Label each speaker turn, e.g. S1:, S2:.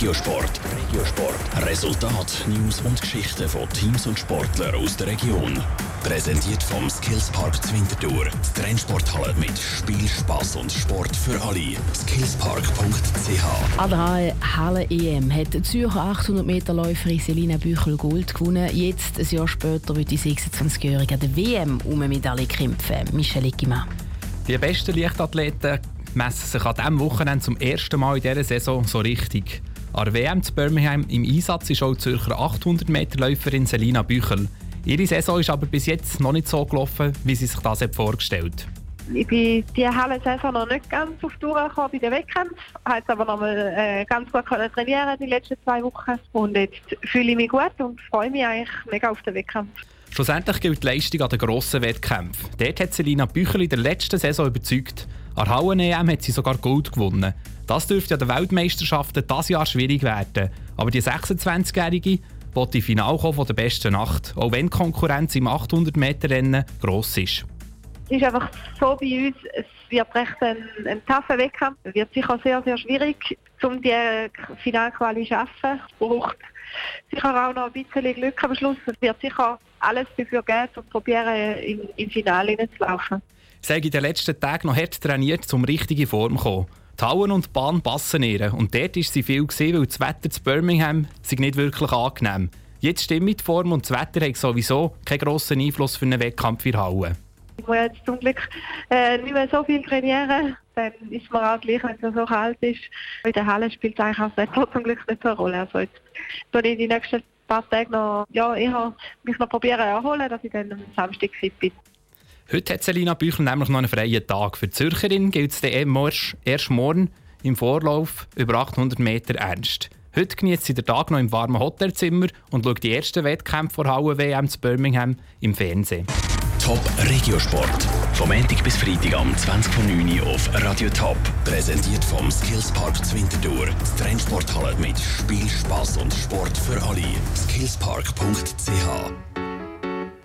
S1: Regiosport. Regiosport. Resultat, News und Geschichten von Teams und Sportlern aus der Region. Präsentiert vom Skillspark Zwintertour. Die Trennsporthalle mit Spiel, Spass und Sport für alle. Skillspark.ch
S2: An der Halle EM hat die Zürcher 800 Meter Läuferin Selina Büchel Gold gewonnen. Jetzt, ein Jahr später, wird die 26-Jährige an der WM um eine Medaille kämpfen. Michelle Ickimann.
S3: Die besten Leichtathleten messen sich an diesem Wochenende zum ersten Mal in dieser Saison so richtig. An der WM zu Birmingham im Einsatz ist auch die Zürcher 800 Meter Läuferin Selina Büchel. Ihre Saison ist aber bis jetzt noch nicht so gelaufen, wie sie sich das vorgestellt hat.
S4: Ich bin die Halle-Saison noch nicht ganz auf die Tour gekommen bei den Wettkämpfen. Ich konnte aber noch mal äh, ganz gut trainieren die letzten zwei Wochen. Und jetzt fühle ich mich gut und freue mich eigentlich mega auf den Wettkampf.
S3: Schlussendlich gilt die Leistung an den grossen Wettkämpfen. Dort hat Selina Büchel in der letzten Saison überzeugt. An der Hauen-EM hat sie sogar Gold gewonnen. Das dürfte an den Weltmeisterschaften dieses Jahr schwierig werden. Aber die 26-Jährige will die Finale von der besten Nacht, auch wenn die Konkurrenz im 800-Meter-Rennen gross ist.
S4: Es ist einfach so bei uns, es wird recht ein, ein taffer Wettkampf. Es wird sicher sehr, sehr schwierig, um die Finalquali zu schaffen. Es braucht sicher auch noch ein bisschen Glück am Schluss. Es wird sicher alles dafür geben, um zu probieren, in, ins Finale zu laufen.
S3: Ich sage in den letzten Tagen noch hart trainiert, um richtige Form zu kommen. Die Hauen und Bahn passen ihr und dort ist sie viel gesehen, weil das Wetter zu Birmingham nicht wirklich angenehm. Jetzt stimmt die Form und das Wetter hat sowieso keinen grossen Einfluss für einen Wettkampf in Hauen.
S4: Ich muss jetzt zum Glück äh, nicht mehr so viel trainieren. Dann ist mir auch gleich, wenn es so kalt ist. In der Halle spielt es eigentlich auch das Wetter zum Glück nicht so eine Rolle. Also jetzt soll ich die nächsten paar Tage noch, ja, eher mich noch probieren erholen, dass ich dann am Samstag fit bin.
S3: Heute hat Selina Büchel nämlich noch einen freien Tag. Für die Zürcherin gilt es dann erst morgen im Vorlauf über 800 Meter ernst. Heute genießt sie den Tag noch im warmen Hotelzimmer und schaut die ersten Wettkämpfe vor Hauen WM zu Birmingham im Fernsehen.
S1: Top Regiosport. Vom Montag bis Freitag am 20.09 Uhr auf Radio Top. Präsentiert vom Skillspark Zwintertour. Die Trennsporthalle mit Spiel, Spass und Sport für alle. Skillspark.ch